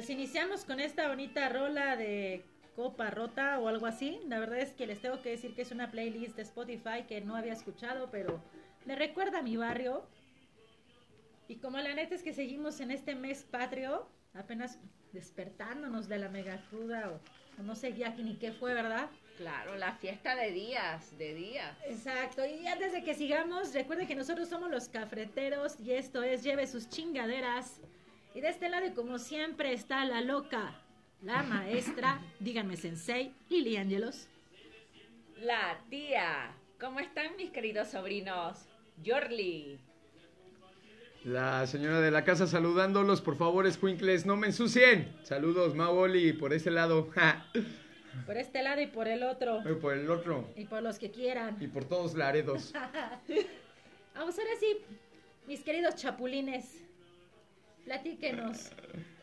Pues iniciamos con esta bonita rola de Copa Rota o algo así. La verdad es que les tengo que decir que es una playlist de Spotify que no había escuchado, pero me recuerda a mi barrio. Y como la neta es que seguimos en este mes patrio, apenas despertándonos de la mega cruda o, o no sé ya ni qué fue, ¿verdad? Claro, la fiesta de días, de días. Exacto, y antes de que sigamos, recuerden que nosotros somos los cafreteros y esto es Lleve sus chingaderas. Y de este lado, y como siempre, está la loca, la maestra, díganme sensei, Lili Ángelos. La tía. ¿Cómo están mis queridos sobrinos? Yorli. La señora de la casa saludándolos, por favor, escuincles, no me ensucien. Saludos, Maoli, por este lado. Ja. Por este lado y por el otro. Y por el otro. Y por los que quieran. Y por todos laredos. Vamos ahora sí, mis queridos chapulines. Platíquenos,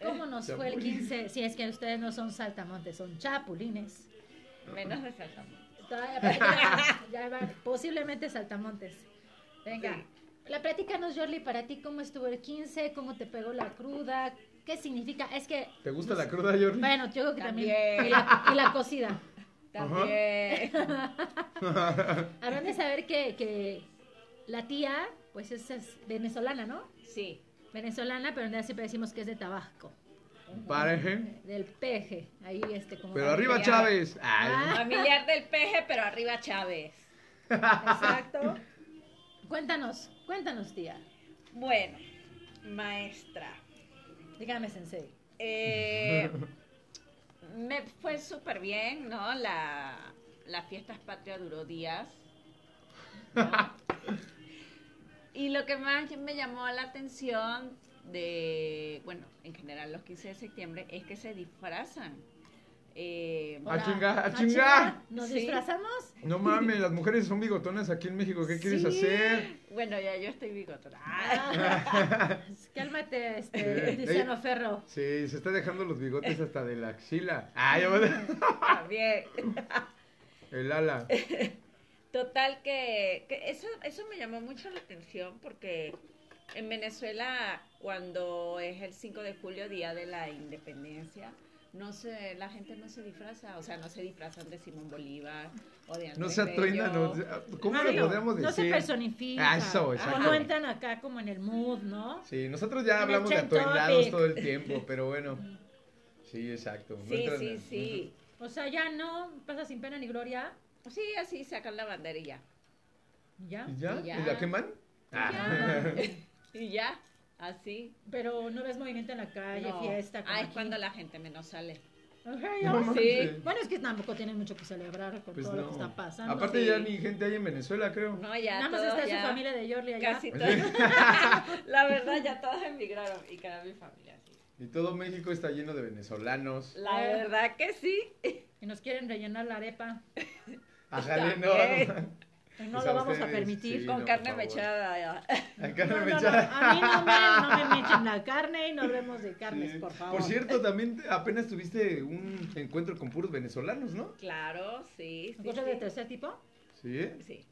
¿cómo nos fue el 15? Si es que ustedes no son saltamontes, son chapulines. Menos de saltamontes. Todavía, pero ya, ya va, posiblemente saltamontes. Venga, Sí. la platícanos, Jorli, para ti, ¿cómo estuvo el 15? ¿Cómo te pegó la cruda? ¿Qué significa? Es que, ¿Te gusta la cruda, Jordi? bueno, yo creo que también. También. Y la, y la cocida. También. Habrán de saber que, que la tía, pues es, es venezolana, ¿no? Sí. Venezolana, pero en realidad siempre decimos que es de Tabasco. Pareje. Del peje. Ahí, este, como. Pero arriba. Chávez. Ay, Ah. Familiar del peje, pero arriba Chávez. Exacto. Cuéntanos, cuéntanos, tía. Bueno, maestra. Dígame, sensei. Eh, me fue súper bien, ¿no? La, la fiesta patria duró días. ¿no? Y lo que más me llamó la atención de, bueno, en general los 15 de septiembre, es que se disfrazan. Eh, ¡A chingar, a Ah, chingar! ¿Nos Sí. disfrazamos? No mames, las mujeres son bigotonas aquí en México. ¿Qué quieres Sí. hacer? Bueno, ya yo estoy bigotona. Ah, cálmate, este, Tiziano eh. Ferro. Sí, se está dejando los bigotes hasta de la axila. Ya va- También. el ala. Total que, que eso, eso me llamó mucho la atención porque en Venezuela cuando es el 5 de julio, Día de la Independencia, no se, la gente no se disfraza, o sea, no se disfrazan de Simón Bolívar o de Andrés No se atuendan. No- ¿Cómo lo podemos No se decir? personifica. Ah, eso, O no entran acá como en el mood, ¿no? Sí, nosotros ya En hablamos de atuendados topic. todo el tiempo, pero bueno. Sí, exacto. No Sí, entran sí, sí. O sea, ya no pasa sin pena ni gloria. Sí, así sacan la banderilla. Ya. ¿Y ya? Y ya. ¿Y la queman? Ah. Y ya, así. Pero no ves movimiento en la calle, No. fiesta. Ah, es cuando la gente menos sale. Ajá, No ya. manches. Bueno, es que tampoco tienen mucho que celebrar con Pues todo lo que está pasando. Aparte Sí. ya ni gente hay en Venezuela, creo. No, ya Nada más está ya- su familia de Yorli allá. Casi Sí. todos. la verdad, ya todos emigraron y queda mi familia así. Y todo México está lleno de venezolanos. La verdad que sí. Y nos quieren rellenar la arepa. Ajale, no. No Pues lo a vamos a permitir. sí. Con no, carne mechada. ya. Acá No, no A mí no me, no me echen la carne y no hablemos de carnes, Sí. por favor. Por cierto, también apenas tuviste un encuentro con puros venezolanos, ¿no? Claro, sí. sí, ¿Cosas de tercer tipo? Sí. Sí.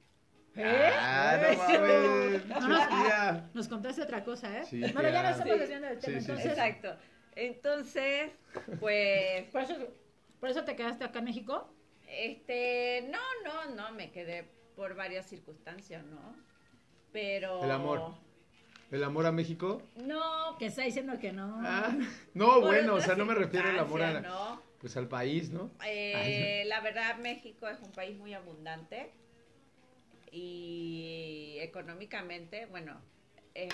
¿Eh? Ah, no mames. No, no. Nos contaste otra cosa, ¿eh? Sí, bueno, ya no estamos Sí. desviando del tema, Sí, sí, sí. entonces. Exacto. Entonces, pues, Por eso, por eso te quedaste acá en México. este, no, no, no, me quedé por varias circunstancias, ¿no? Pero... El amor. ¿El amor a México? No, Que está diciendo que no. Ah, no, por bueno, o sea, no me refiero al amor a, circunstancias, ¿no? pues al país, ¿no? Eh, la verdad, México es un país muy abundante y económicamente, bueno, es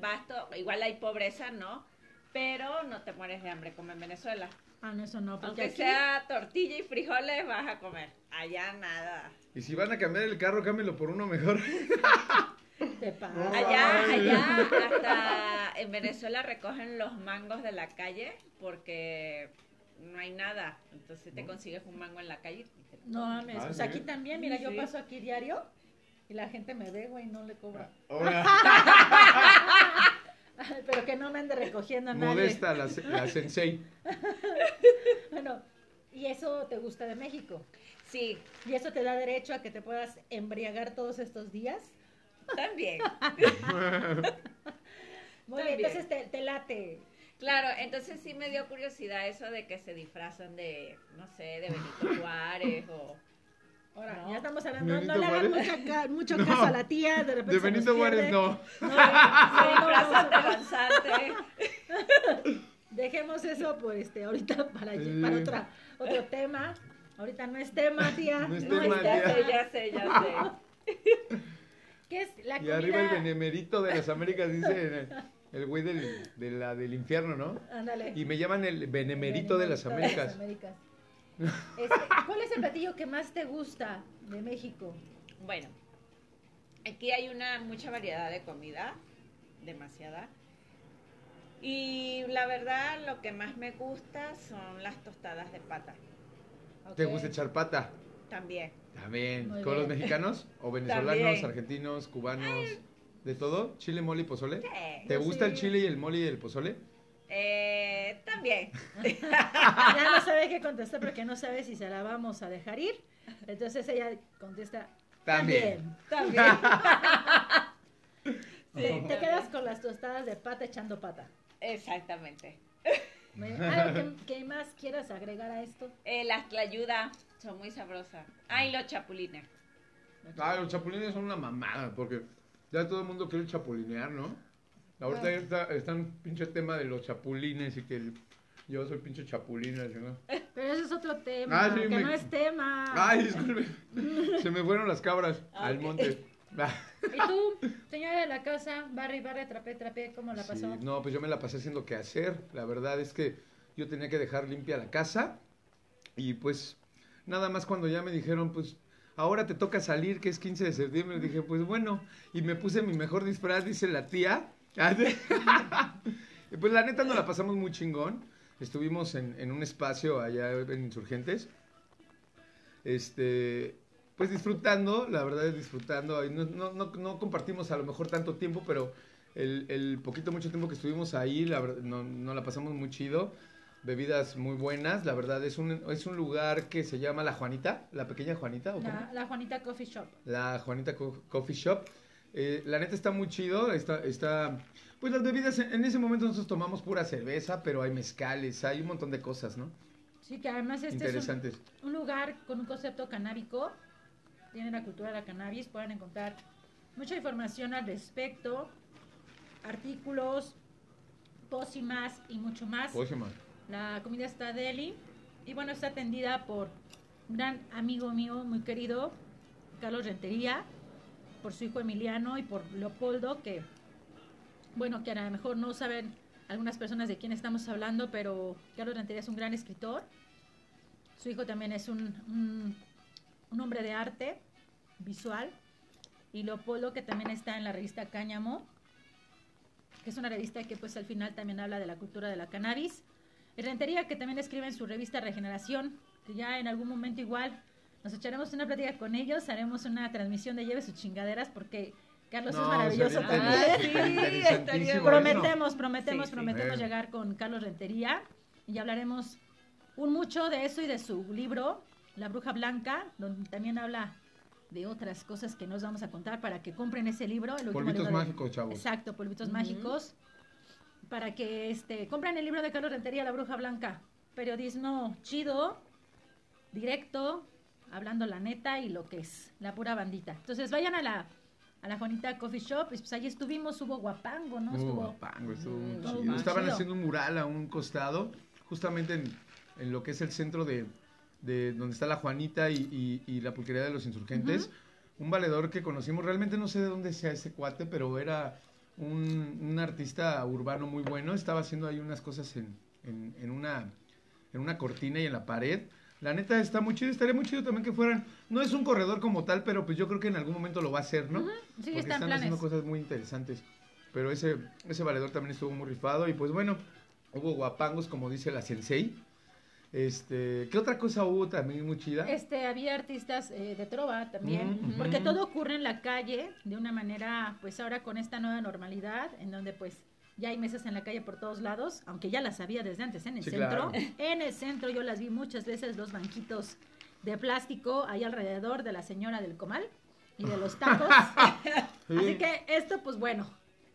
vasto, igual hay pobreza, ¿no? Pero no te mueres de hambre como en Venezuela. Ah, no, eso no. Porque Aunque aquí, sea tortilla y frijoles, vas a comer. Allá nada. Y si van a cambiar el carro, cámbialo por uno mejor. te pasa. Allá, allá, hasta en Venezuela recogen los mangos de la calle porque no hay nada. Entonces te consigues un mango en la calle. y te lo No mames. Ah, ¿sí? aquí también, mira, yo paso aquí diario y la gente me ve, güey, no le cobra. Ahora, Pero que no me ande recogiendo a nadie. modesta la, la sensei. Bueno, y eso te gusta de México. Sí, Y eso te da derecho a que te puedas embriagar todos estos días. también. Muy bien, entonces te, te late. Claro, entonces sí me dio curiosidad eso de que se disfrazan de, no sé, de Benito Juárez o... Ahora, No. ya estamos hablando, no, Benito no le hagan mucha ca- mucho No. caso a la tía, de repente De Benito Juárez no. No, de. Dejemos eso por este, ahorita para, Sí. para otra, otro tema. Ahorita no es tema, tía. No es No tema, es Ya tía. sé, ya sé, ya sé. ¿Qué es la Y comida? arriba el benemerito de las Américas, dice el- güey del, de la, del infierno, ¿no? Ándale. Y me llaman el benemerito de las Américas. Américas. Este, ¿Cuál es el platillo que más te gusta de México? Bueno, aquí hay una mucha variedad de comida, demasiada. Y la verdad, lo que más me gusta son las tostadas de pata, ¿Te gusta echar pata? también. También. Muy ¿Con los mexicanos? ¿O venezolanos, También. argentinos, cubanos? ¿De todo? ¿Chile, mole y pozole? Sí. ¿Te gusta el chile y el mole y el pozole? Eh, también. Ya no sabe qué contestar porque no sabe si se la vamos a dejar ir. Entonces ella contesta También. También. Te, Sí, te quedas con las tostadas de pata echando pata. Exactamente. ¿Algo que, que más quieras agregar a esto? Eh, las tlayudas son muy sabrosas. Ah, y los chapulines. Ah, los chapulines son una mamada, porque ya todo el mundo quiere chapulinear, ¿no? Ahorita está, está un pinche tema de los chapulines y que el- yo soy pinche chapulín, ¿no? Pero ese es otro tema, Ah, sí, que me- no es tema. Ay, disculpe. Se me fueron las cabras Ah, al monte. Ah, ¿Y tú, señora de la casa, barre, barre, trapé, trapé, cómo la sí, pasó? no, pues yo me la pasé haciendo qué hacer. La verdad es que yo tenía que dejar limpia la casa y pues nada más cuando ya me dijeron, pues ahora te toca salir, que es 15 de septiembre, dije, pues bueno, y me puse mi mejor disfraz, dice la tía. Pues la neta nos la pasamos muy chingón. Estuvimos en, un espacio allá en Insurgentes. Este, pues disfrutando, la verdad es disfrutando. No, no, compartimos a lo mejor tanto tiempo, pero el, el poquito, mucho tiempo que estuvimos ahí, no la pasamos muy chido. Bebidas muy buenas, la verdad es un, es un lugar que se llama La Juanita, la pequeña Juanita. ¿o? La, la Juanita Coffee Shop. la Juanita Co- Coffee Shop. Eh, la neta está muy chido, está, está, pues las bebidas, en, en ese momento nosotros tomamos pura cerveza, pero hay mezcales, hay un montón de cosas, ¿no? Sí, que además este es un, un lugar con un concepto canábico. Tiene la cultura de la cannabis. Pueden encontrar mucha información al respecto, artículos, pócimas y mucho más. Man. La comida está deli y bueno, está atendida por un gran amigo mío, muy querido, Carlos Rentería, por su hijo Emiliano y por Leopoldo, que bueno, que a lo mejor no saben algunas personas de quién estamos hablando, pero Carlos Rentería es un gran escritor. Su hijo también es un, un, hombre de arte visual. Y Leopoldo, que también está en la revista Cáñamo, que es una revista que pues al final también habla de la cultura de la cannabis. Y Rentería, que también escribe en su revista Regeneración, que ya en algún momento igual nos echaremos una plática con ellos, haremos una transmisión de Lleve sus chingaderas, porque Carlos No, es maravilloso también. Ah, sí. Prometemos, prometemos, Sí, sí. prometemos llegar con Carlos Rentería y hablaremos un mucho de eso y de su libro, La Bruja Blanca, donde también habla de otras cosas que nos vamos a contar para que compren ese libro. el último Polvitos libro de- mágicos, chavos. Exacto, polvitos Ujú. mágicos. Para que este compren el libro de Carlos Rentería, La Bruja Blanca. Periodismo chido, directo, hablando la neta y lo que es, la pura bandita. Entonces vayan a la, a la Juanita Coffee Shop, y pues ahí estuvimos, hubo guapango, ¿no? Estuvo, guapango, estuvo Mm, muy chido. Estaban chido. haciendo un mural a un costado, justamente en, en lo que es el centro de, de donde está la Juanita y, y- y la pulquería de los insurgentes. Un valedor que conocimos, realmente no sé de dónde sea ese cuate, pero era un, un artista urbano muy bueno. Estaba haciendo ahí unas cosas en, en, en una, en una cortina y en la pared. La neta está muy chido, estaría muy chido también que fueran, no es un corredor como tal, pero pues yo creo que en algún momento lo va a hacer, ¿no? sí, Porque está en están planes. haciendo cosas muy interesantes. Pero ese, ese valedor también estuvo muy rifado. Y pues bueno, hubo guapangos, como dice la sensei. Este, ¿qué otra cosa hubo también muy chida? Este, había artistas eh, de trova también, Ujú. porque todo ocurre en la calle de una manera, pues ahora con esta nueva normalidad, en donde pues ya hay mesas en la calle por todos lados, aunque ya las había desde antes en el Sí, centro. claro. En el centro yo las vi muchas veces, los banquitos de plástico ahí alrededor de la señora del comal y de los tacos. Sí. Así que esto, pues bueno,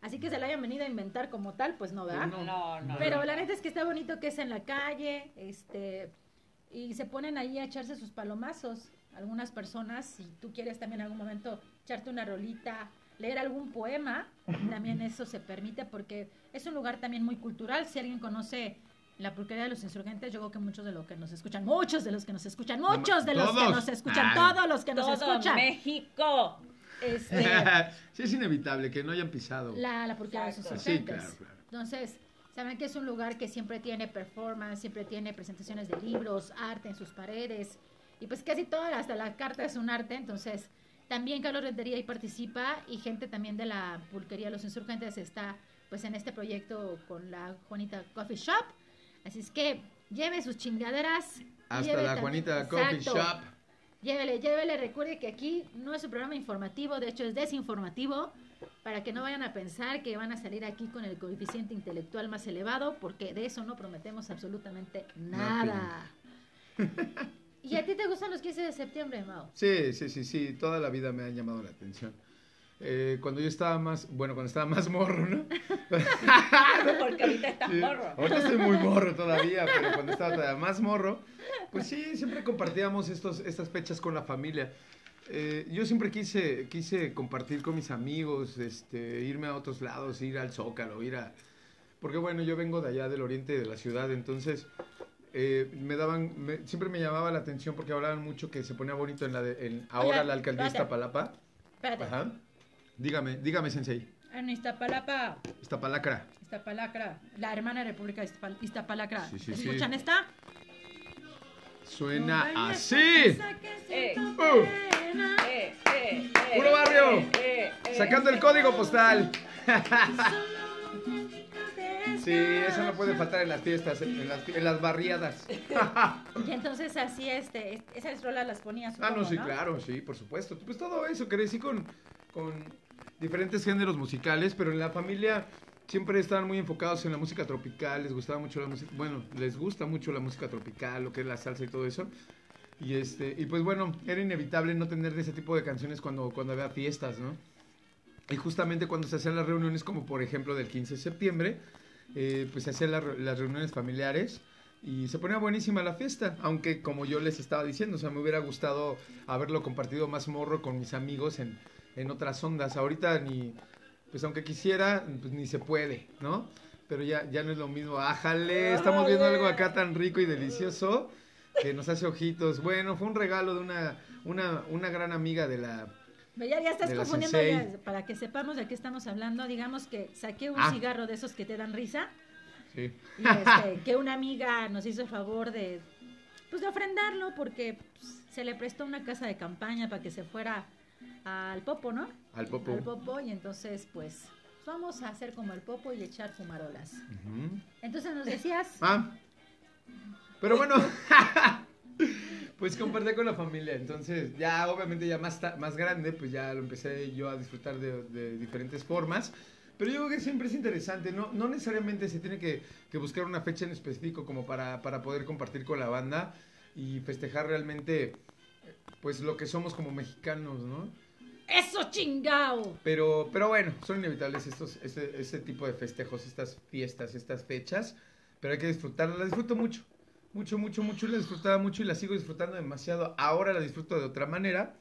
Así que se la hayan venido a inventar como tal, pues no, ¿verdad? No, No, no. Pero la neta es que está bonito que es en la calle, este, y se ponen ahí a echarse sus palomazos. Algunas personas, si tú quieres también en algún momento echarte una rolita, leer algún poema, también eso se permite porque es un lugar también muy cultural. Si alguien conoce la pulquería de los insurgentes, yo creo que muchos de los que nos escuchan, muchos de los que nos escuchan, muchos de los que nos escuchan, Ah. todos los que nos Todo escuchan, México. Este, sí, es inevitable que no hayan pisado. la, la pulquería de Exacto. Sí, insurgentes. claro, claro. Entonces, saben que es un lugar que siempre tiene performance, siempre tiene presentaciones de libros, arte en sus paredes. Y pues casi toda, hasta la carta es un arte. Entonces, también Carlos Rentería ahí participa y gente también de la pulquería Los Insurgentes está pues en este proyecto con la Juanita Coffee Shop. Así es que lleve sus chingaderas. Hasta lleve la tam- Juanita Coffee Exacto. Shop. Llévele, llévele, recuerde que aquí no es un programa informativo, de hecho es desinformativo, para que no vayan a pensar que van a salir aquí con el coeficiente intelectual más elevado, porque de eso no prometemos absolutamente nada. ¿Y a ti te gustan los 15 de septiembre, Mao? Sí, sí, sí, sí, toda la vida me han llamado la atención. Eh, cuando yo estaba más, bueno, cuando estaba más morro, ¿no? Porque ahorita estás Sí, morro. Ahorita estoy muy morro todavía, pero cuando estaba todavía más morro, pues sí, siempre compartíamos estos, estas fechas con la familia. Eh, yo siempre quise, quise compartir con mis amigos, este, irme a otros lados, ir al Zócalo, ir a... Porque bueno, yo vengo de allá del oriente de la ciudad, entonces eh, me daban, me- siempre me llamaba la atención porque hablaban mucho que se ponía bonito en la de, en, ahora la alcaldía espérate. Iztapalapa. Espérate. Ajá. Dígame, dígame, Sensei. En Iztapalapa, Iztapalacra. Iztapalacra, la hermana república de Iztapal- Iztapalacra. Sí, sí, sí. ¿Escuchan esta? Suena No así. Eh. Uh. Eh, eh, eh, ¡Puro barrio! eh, eh, eh. Sacando el código postal. Sí, eso no puede faltar en las fiestas, en las, en las barriadas. Y entonces así, este, esas rolas las ponías. Ah, no, sí, claro, sí, por supuesto. Pues todo eso, crecí con, con diferentes géneros musicales, pero en la familia siempre estaban muy enfocados en la música tropical, les gustaba mucho la música, bueno, les gusta mucho la música tropical, lo que es la salsa y todo eso. Y este, y pues bueno, era inevitable no tener ese tipo de canciones cuando, cuando había fiestas, ¿no? Y justamente cuando se hacían las reuniones, como por ejemplo del 15 de septiembre, eh, pues se hacían re- las reuniones familiares y se ponía buenísima la fiesta, aunque como yo les estaba diciendo, o sea, me hubiera gustado haberlo compartido más morro con mis amigos en, en otras ondas. Ahorita ni, pues aunque quisiera, pues ni se puede, ¿no? Pero ya, ya no es lo mismo. ¡Ájale! Estamos viendo algo acá tan rico y delicioso que nos hace ojitos. Bueno, fue un regalo de una, una, una gran amiga de la... Ya, ya estás confundiendo, ya, para que sepamos de qué estamos hablando. Digamos que saqué un Ah. cigarro de esos que te dan risa Sí. y este, que una amiga nos hizo el favor de, pues, de ofrendarlo porque pues, se le prestó una casa de campaña para que se fuera al Popo, ¿no? Al popo. Al Popo y entonces, pues, vamos a hacer como el Popo y echar fumarolas. Entonces nos decías... Ah. Pero bueno, pues compartí con la familia. Entonces, ya obviamente ya más, más grande, pues ya lo empecé yo a disfrutar de, de diferentes formas. Pero yo creo que siempre es interesante, no, no necesariamente se tiene que, que buscar una fecha en específico como para, para poder compartir con la banda y festejar realmente pues lo que somos como mexicanos, ¿no? ¡Eso chingao! Pero, pero bueno, son inevitables estos, este, este tipo de festejos, estas fiestas, estas fechas. Pero hay que disfrutarlas. La disfruto mucho. Mucho, mucho, mucho. La disfrutaba mucho y la sigo disfrutando demasiado. Ahora la disfruto de otra manera.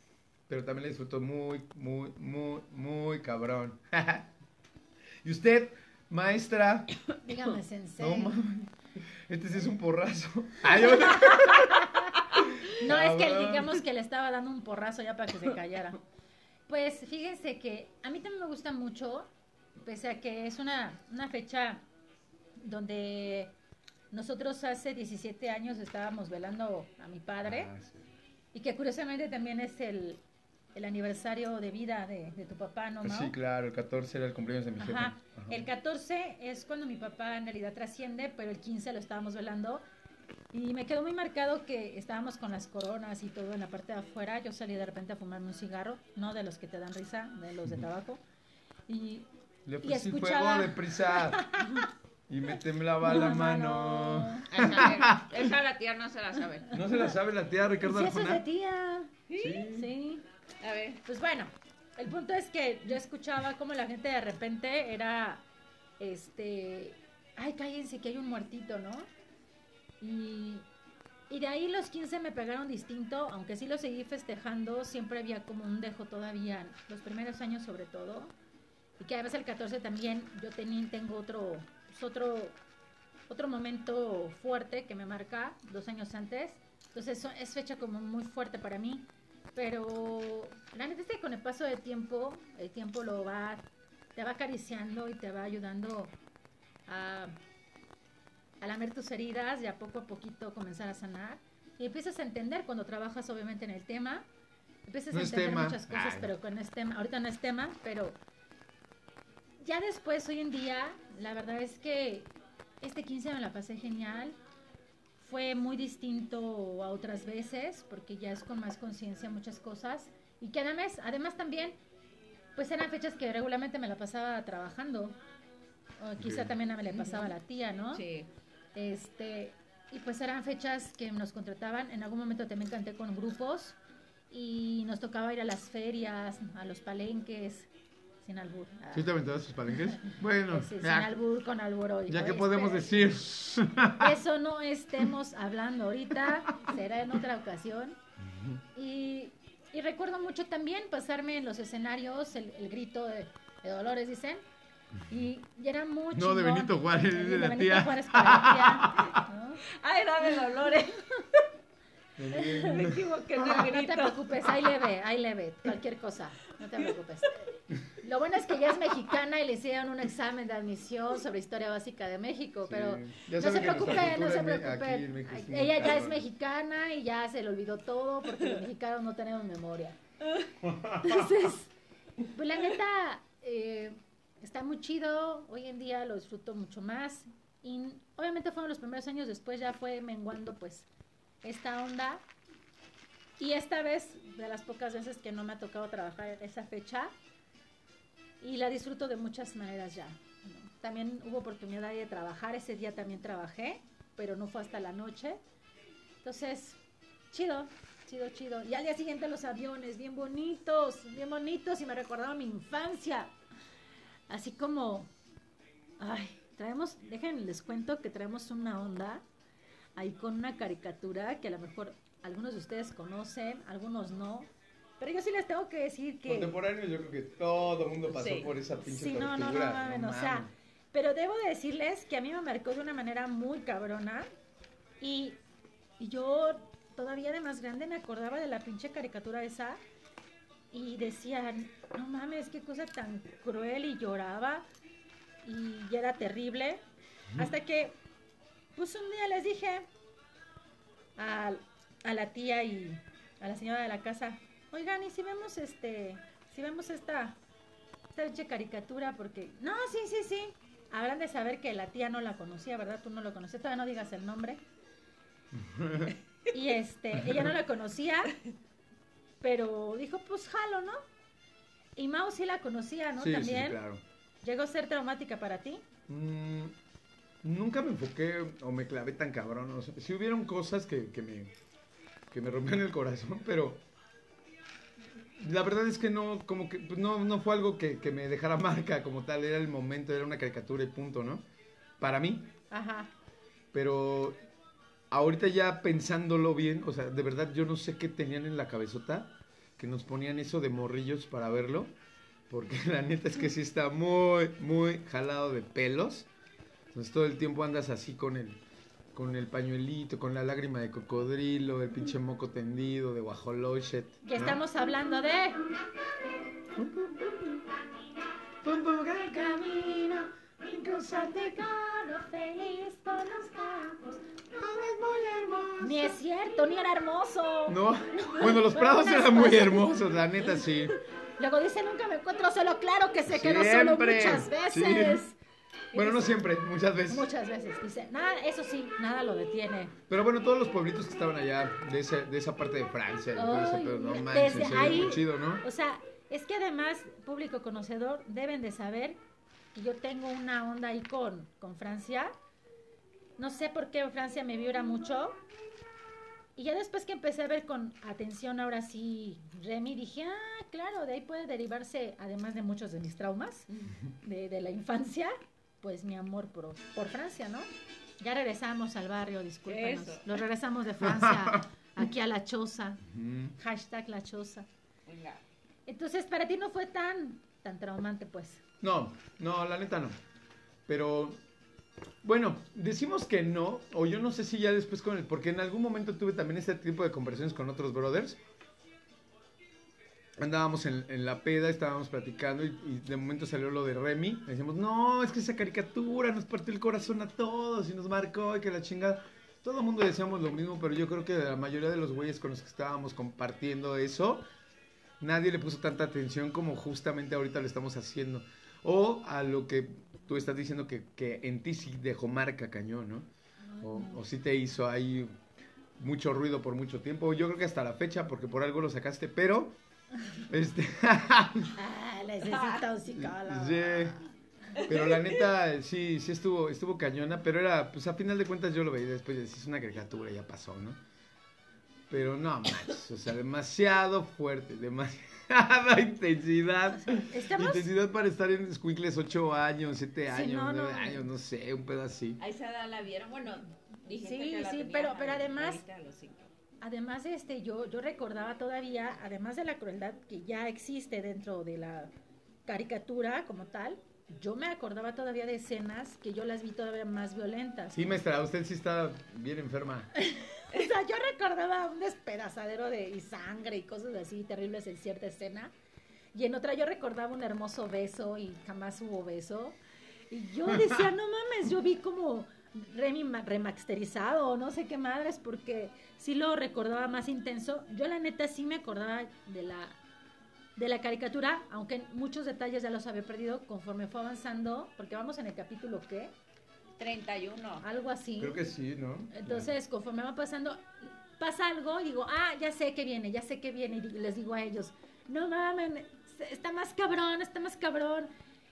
Pero también la disfruto muy, muy, muy, muy cabrón. y usted, maestra. Dígame, sensei. No mames. Este sí es un porrazo. Ay, No, es que digamos que le estaba dando un porrazo ya para que se callara. Pues fíjense que a mí también me gusta mucho, pese a que es una, una fecha donde nosotros hace 17 años estábamos velando a mi padre Ah, sí. y que curiosamente también es el, el aniversario de vida de, de tu papá, ¿no, Mao? Sí, claro. El 14 era el cumpleaños de mi jefe. Ajá. Ajá. El 14 es cuando mi papá en realidad trasciende, pero el 15 lo estábamos velando. Y me quedó muy marcado que estábamos con las coronas y todo en la parte de afuera. Yo salí de repente a fumarme un cigarro, no de los que te dan risa, de los de tabaco. Y Le y escuchaba- fuego de prisa. Y me temblaba la mano. Esa, esa la tía no se la sabe. ¿No se la sabe la tía Ricardo Sí, eso es de tía. Sí. Sí. A ver. Pues bueno, El punto es que yo escuchaba como la gente de repente era, este, ay, cállense que hay un muertito, ¿no? Y, de ahí los 15 me pegaron distinto, aunque sí lo seguí festejando, siempre había como un dejo todavía, los primeros años sobre todo. Y que además el 14 también yo tengo otro, pues, otro, otro momento fuerte que me marca dos años antes. Entonces eso es fecha como muy fuerte para mí. Pero la neta es que con el paso del tiempo, el tiempo lo va, te va acariciando y te va ayudando a, a lamer tus heridas y a poco a poquito comenzar a sanar. Y empiezas a entender cuando trabajas obviamente en el tema. Empiezas No a es entender tema. muchas cosas, Ay. pero con este tema, ahorita no es tema, pero ya después, hoy en día, la verdad es que este 15 me la pasé genial. Fue muy distinto a otras veces, porque ya es con más conciencia muchas cosas. Y que además, además también, pues eran fechas que regularmente me la pasaba trabajando. O quizá Bien. también me la pasaba la tía, ¿no? Sí. Este, y pues eran fechas que nos contrataban. En algún momento también canté con grupos y nos tocaba ir a las ferias, a los palenques, sin albur. ah, ¿Sí te aventabas sus palenques? Bueno, sí, sin albur, con albur hoy. ya que Oye, podemos decir. Eso no estemos hablando ahorita, será en otra ocasión. Y, y recuerdo mucho también pasarme en los escenarios el, el grito de, de Dolores, dicen. Y, y era muy No, de. Benito Juárez, de de la Benito tía. Juárez para la tía, ¿no? Ay, dame dolores. Me equivoqué el No te preocupes, ahí leve, ahí leve, cualquier cosa, no te preocupes. Lo bueno es que ella es mexicana y le hicieron un examen de admisión sobre historia básica de México, pero ya no se preocupe, no se preocupe. Ella ya es cabrona. mexicana y ya se le olvidó todo porque los mexicanos no tenemos memoria. Entonces, pues la neta, eh, está muy chido, hoy en día lo disfruto mucho más. Y obviamente fueron los primeros años, después ya fue menguando pues esta onda. Y esta vez, de las pocas veces que no me ha tocado trabajar esa fecha, y la disfruto de muchas maneras ya. También hubo oportunidad de trabajar, ese día también trabajé, pero no fue hasta la noche. Entonces, chido, chido, chido. Y al día siguiente los aviones, bien bonitos, bien bonitos, y me recordaron mi infancia. Así como, ay, traemos, déjenme les cuento que traemos una onda ahí con una caricatura que a lo mejor algunos de ustedes conocen, algunos no. Pero yo sí les tengo que decir que... Contemporáneos, yo creo que todo el mundo pasó Sí. por esa pinche Sí, no, no, no, tortura. mamen, o sea, pero debo de decirles que a mí me marcó de una manera muy cabrona y, y yo todavía de más grande me acordaba de la pinche caricatura esa y decía, no mames, qué cosa tan cruel y lloraba y ya era terrible. Hasta que, pues un día les dije a, a la tía y a la señora de la casa, oigan, ¿y si vemos este, si vemos esta, esta caricatura? Porque, no, sí, sí, sí. Habrán de saber que la tía no la conocía, ¿verdad? Tú no lo conocías, todavía no digas el nombre. Y este, ella no la conocía, pero dijo, pues jalo, ¿no? Y Mau sí la conocía, ¿no? Sí, También. sí, claro. ¿Llegó a ser traumática para ti? Mm, nunca me enfoqué o me clavé tan cabrón. O sea, sí hubieron cosas que, que me, que me rompían el corazón, pero la verdad es que no, como que pues, no, no fue algo que, que me dejara marca como tal. Era el momento, era una caricatura y punto, ¿no? Para mí. Ajá. Pero ahorita ya pensándolo bien, o sea, de verdad yo no sé qué tenían en la cabezota que nos ponían eso de morrillos para verlo. Porque la neta es que sí está muy, muy jalado de pelos. Entonces todo el tiempo andas así con el, con el pañuelito, con la lágrima de cocodrilo, el pinche moco tendido, de guajolochet. Que ¿no? estamos hablando de... Pum, pum, ga- El camino, cruzarte caro, feliz por los campos. Ni es cierto, ni era hermoso. No, bueno, los prados eran muy hermosos, la neta sí. Luego dice, nunca me encuentro solo. Claro que se quedó solo muchas veces. sí. Bueno, no siempre, muchas veces. Muchas veces. Dice, nada, eso sí, nada lo detiene. Pero bueno, todos los pueblitos que estaban allá, de, ese, de esa parte de Francia, y todo ese Ay, pedo, no desde manches, ve ahí- muy chido, ¿no? O sea, es que además, público conocedor, deben de saber yo tengo una onda ahí con, con Francia. No sé por qué Francia me vibra mucho. Y ya después que empecé a ver con atención ahora sí Remy, dije, ah, claro, de ahí puede derivarse, además de muchos de mis traumas de, de la infancia, pues mi amor por, por Francia, ¿no? Ya regresamos al barrio, discúlpanos. Eso. Nos regresamos de Francia aquí a la choza. Hashtag la choza. Entonces, para ti no fue tan, tan traumante, pues. No, no, la neta no. Pero, bueno, decimos que no, o yo no sé si ya después con el, porque en algún momento tuve también este tipo de conversaciones con otros brothers. Andábamos en, la peda, estábamos platicando y, y de momento salió lo de Remy. Decíamos, no, es que esa caricatura nos partió el corazón a todos y nos marcó y que la chingada. Todo el mundo decíamos lo mismo, pero yo creo que la mayoría de los güeyes con los que estábamos compartiendo eso, nadie le puso tanta atención como justamente ahorita lo estamos haciendo. O a lo que tú estás diciendo que, que en ti sí dejó marca cañón, ¿no? O, o sí te hizo ahí mucho ruido por mucho tiempo. Yo creo que hasta la fecha, porque por algo lo sacaste, pero... Este, Ah, necesito un psicólogo. sí, pero la neta, sí, sí estuvo, estuvo cañona, pero era, pues a final de cuentas yo lo veía después, es una caricatura, ya pasó, ¿no? Pero no manches, o sea, demasiado fuerte, demasiada intensidad. Estamos... Intensidad para estar en Squinkles 8 años, 7 Sí, años, no, 9 no. años, no sé, un pedo así. A esa edad la vieron. Bueno, dijiste Sí, que la sí, pero- a pero los- además-. Además, este, yo, yo recordaba todavía, además de la crueldad que ya existe dentro de la caricatura como tal, yo me acordaba todavía de escenas que yo las vi todavía más violentas. Sí, maestra, usted sí está bien enferma. O sea, yo recordaba un despedazadero de y sangre y cosas así terribles en cierta escena. Y en otra yo recordaba un hermoso beso y jamás hubo beso. Y yo decía, no mames, yo vi como remasterizado o no sé qué madres, porque sí lo recordaba más intenso. Yo la neta sí me acordaba de la, de la caricatura, aunque muchos detalles ya los había perdido conforme fue avanzando, porque vamos en el capítulo qué, 31. algo así. Creo que sí, ¿no? Entonces, conforme va pasando, pasa algo y digo, ah, ya sé que viene, ya sé que viene. Y les digo a ellos, no mames, está más cabrón, está más cabrón.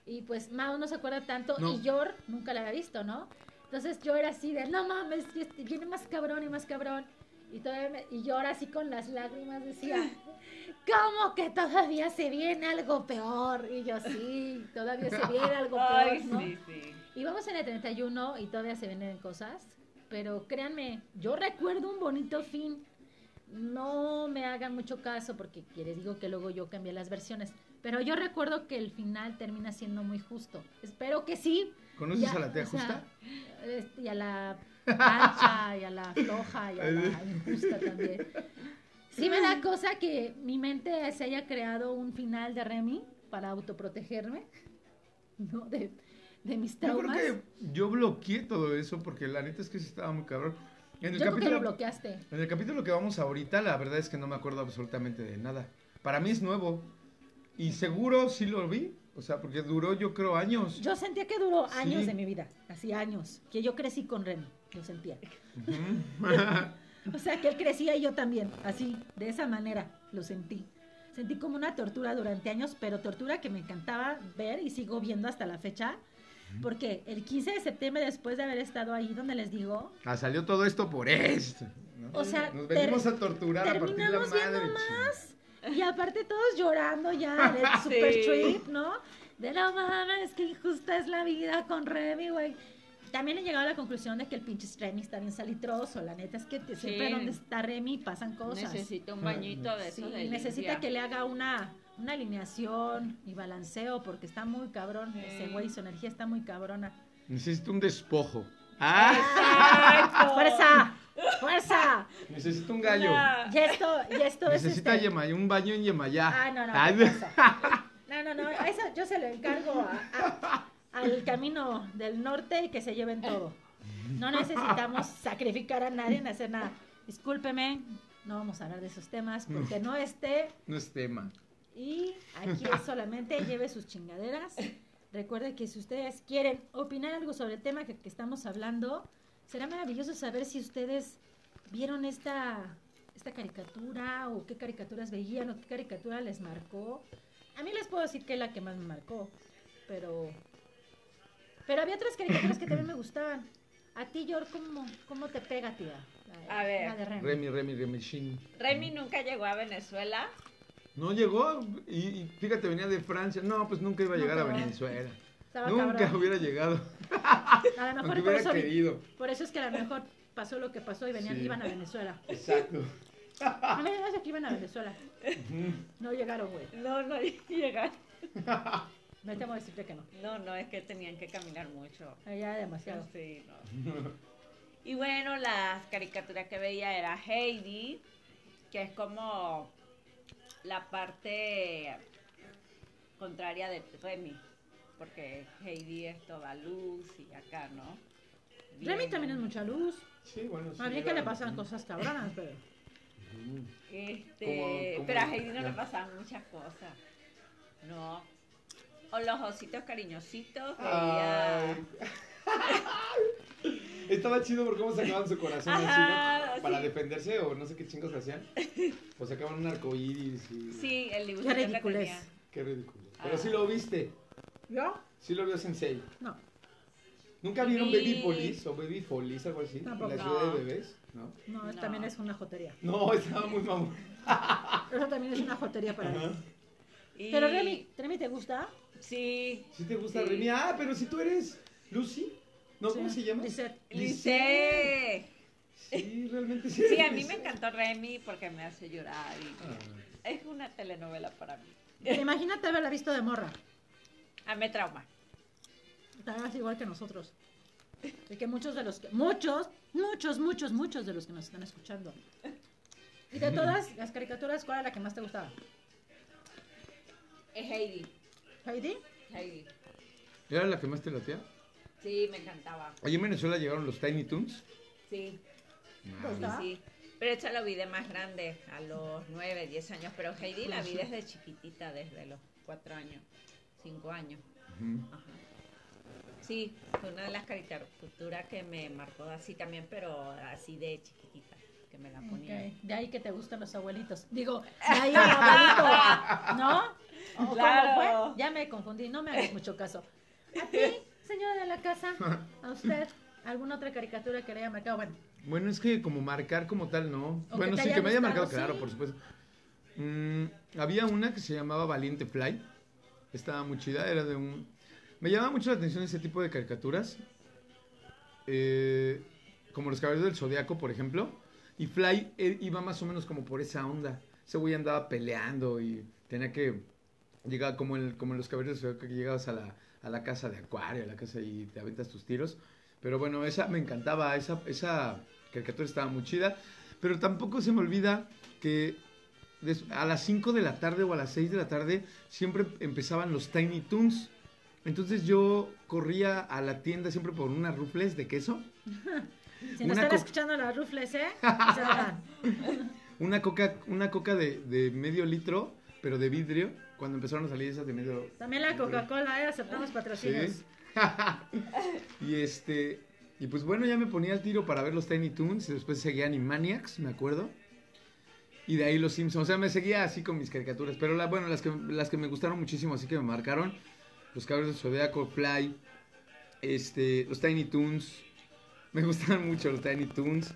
Y pues Mao no se acuerda tanto No. y Yor nunca la había visto, ¿no? Entonces yo era así de, no mames, viene más cabrón y más cabrón. Y, todavía me- y yo ahora así con las lágrimas decía, ¿cómo que todavía se viene algo peor? Y yo, sí, todavía se viene algo peor, Ay, ¿no? sí, sí. Y vamos en el 31 y todavía se vienen cosas, pero créanme, yo recuerdo un bonito fin. No me hagan mucho caso porque les digo que luego yo cambié las versiones, pero yo recuerdo que el final termina siendo muy justo. Espero que sí. ¿Conoces Ya, a la tía o sea, justa? este, y a la ancha, y a la floja, y a la injusta también. Sí me da cosa que mi mente se haya creado un final de Remy para autoprotegerme, ¿no? De, de mis Yo traumas. creo que yo bloqueé todo eso porque la neta es que sí estaba muy cabrón. En el Yo creo que lo capítulo bloqueaste. En el capítulo que vamos ahorita, la verdad es que no me acuerdo absolutamente de nada. Para mí es nuevo. Y seguro sí lo vi. O sea, porque duró yo creo años. Yo sentía que duró años Sí. de mi vida, así años, que yo crecí con Remy, lo sentía. O sea, que él crecía y yo también, así, de esa manera, lo sentí. Sentí como una tortura durante años, pero tortura que me encantaba ver y sigo viendo hasta la fecha, porque el 15 de septiembre, después de haber estado ahí donde les digo, ah, salió todo esto por esto. ¿no? o sea, Nos venimos a torturar a partir de la terminamos viendo madre. más. Y aparte todos llorando ya del super Sí. trip, ¿no? De no mames, que injusta es la vida con Remy, güey. También he llegado a la conclusión de que el pinche Remy está bien salitroso. La neta es que te- siempre Sí. donde está Remy pasan cosas. Necesita un bañito de Sí, eso de necesita limpia. que le haga una, una alineación y balanceo porque está muy cabrón. Sí. Ese güey, su energía está muy cabrona. Necesito un despojo. ¡Ah! ¡Fuerza! ¡Fuerza! Necesito un gallo. Una- Y esto, y esto es Necesita este- Yemaya, un baño en Yemayá. Ah, no, no, Ah, ¿qué pasa? No, no, no, eso yo se lo encargo a- a- al camino del norte y que se lleven todo. No necesitamos sacrificar a nadie en hacer nada. Discúlpeme, no vamos a hablar de esos temas porque no esté No es tema. y aquí es solamente lleve sus chingaderas. Recuerde que si ustedes quieren opinar algo sobre el tema que, que estamos hablando, será maravilloso saber si ustedes vieron esta, esta caricatura o qué caricaturas veían o qué caricatura les marcó. A mí les puedo decir que es la que más me marcó, pero... Pero había otras caricaturas que también me gustaban. A ti, Yor, ¿cómo, cómo te pega, tía? La- A ver. La de Remy. Remy, Remy, Remy Shin. Remy nunca llegó a Venezuela. No llegó y, y fíjate, venía de Francia. No, pues nunca iba a No, llegar a. Venezuela. Estaba Nunca cabrón. hubiera llegado. A lo mejor por hubiera eso, querido. por eso es que a lo mejor pasó lo que pasó y venían, Sí. iban a Venezuela. Exacto. A mí me que iban a Venezuela. No llegaron, güey. No, no llegaron. Me temo decirte que no. No, no, es que tenían que caminar mucho. Allá demasiado. Sí, no. Y bueno, las caricaturas que veía era Heidi, que es como la parte contraria de Remy, porque Heidi es toda luz y acá, ¿no? Remy también es mucha luz. Sí, bueno. sí, Más bien que le pasan cosas cabronas, pero. Este, pero a Heidi no le ya. pasaban muchas cosas. No. O los ositos cariñositos. Estaba chido por cómo sacaban su corazón así, Ajá, ¿no? Para sí. defenderse o no sé qué chingos hacían. O sacaban un arco iris y. Sí, el dibujo Qué tenía. Qué ridículo. Pero Ah. sí lo viste. ¿Yo? Sí lo vio Sensei. No. ¿Nunca vieron Sí. Baby Police o Baby Folies, algo así? Tampoco. En la No. ciudad de bebés, ¿no? No, No. también es una jotería. No, estaba muy mamón. Eso también es una jotería para mí. Y- Pero Remy, ¿Remy te gusta? Sí. ¿Sí te gusta Sí. Remy? Ah, pero si tú eres Lucy. ¿No? ¿Cómo se llama? Lisette. Sí, realmente sí. Sí, a mí me encantó Remy porque me hace llorar y Ah. es una telenovela para mí. Imagínate haberla visto de morra. A me trauma. Estarás igual que nosotros. Y que muchos de los que. Muchos, muchos, muchos, muchos de los que nos están escuchando. Y de todas las caricaturas, ¿cuál era la que más te gustaba? Es Heidi. ¿Heidi? Heidi. ¿Era la que más te latía? Sí, me encantaba. Allí en Venezuela llegaron los Tiny Toons. Sí, Pues, sí, sí. Pero esta la vi de más grande, a los 9, 10 años. Pero Heidi la vi desde chiquitita, desde los 4 años, 5 años. Ajá. Sí, fue una de las caricaturas que me marcó así también, pero así de chiquitita, que me la ponía. De ahí que te gustan los abuelitos. Digo, de ahí el abuelito. ¿No? ¿O cómo Claro. fue? Ya me confundí, no me hagas mucho caso. A ti, señora de la casa, a usted, ¿alguna otra caricatura que le haya marcado? Bueno, Bueno, es que como marcar como tal, no. O bueno, que sí, que me haya marcado, claro, por supuesto. Mm, había una que se llamaba Valiente Fly. Estaba muy chida, era de un... Me llamaba mucho la atención ese tipo de caricaturas. eh, como los caballeros del Zodiaco, por ejemplo. Y Fly eh, iba más o menos como por esa onda. Ese güey andaba peleando y tenía que llegar como, el, como en los caballeros que llegabas a la, a la casa de Acuario, a la casa y te aventas tus tiros. Pero bueno, esa me encantaba, esa, esa caricatura estaba muy chida. Pero tampoco se me olvida que a las 5 de la tarde o a las 6 de la tarde siempre empezaban los Tiny Toons. Entonces yo corría a la tienda siempre por unas rufles de queso, si nos están escuchando las rufles, ¿eh? Una coca, una coca de, de medio litro, pero de vidrio, cuando empezaron a salir esas de medio también la. Coca-Cola, ¿eh? Aceptamos patrocinios. Sí. y este. Y pues bueno, ya me ponía al tiro para ver los Tiny Toons. Y después seguía Animaniacs, me acuerdo. Y de ahí los Simpsons. O sea, me seguía así con mis caricaturas. Pero la, bueno, las que, las que me gustaron muchísimo, así que me marcaron. Los Caballeros del Zodiaco, Fly. Este, los Tiny Toons. Me gustaron mucho los Tiny Toons.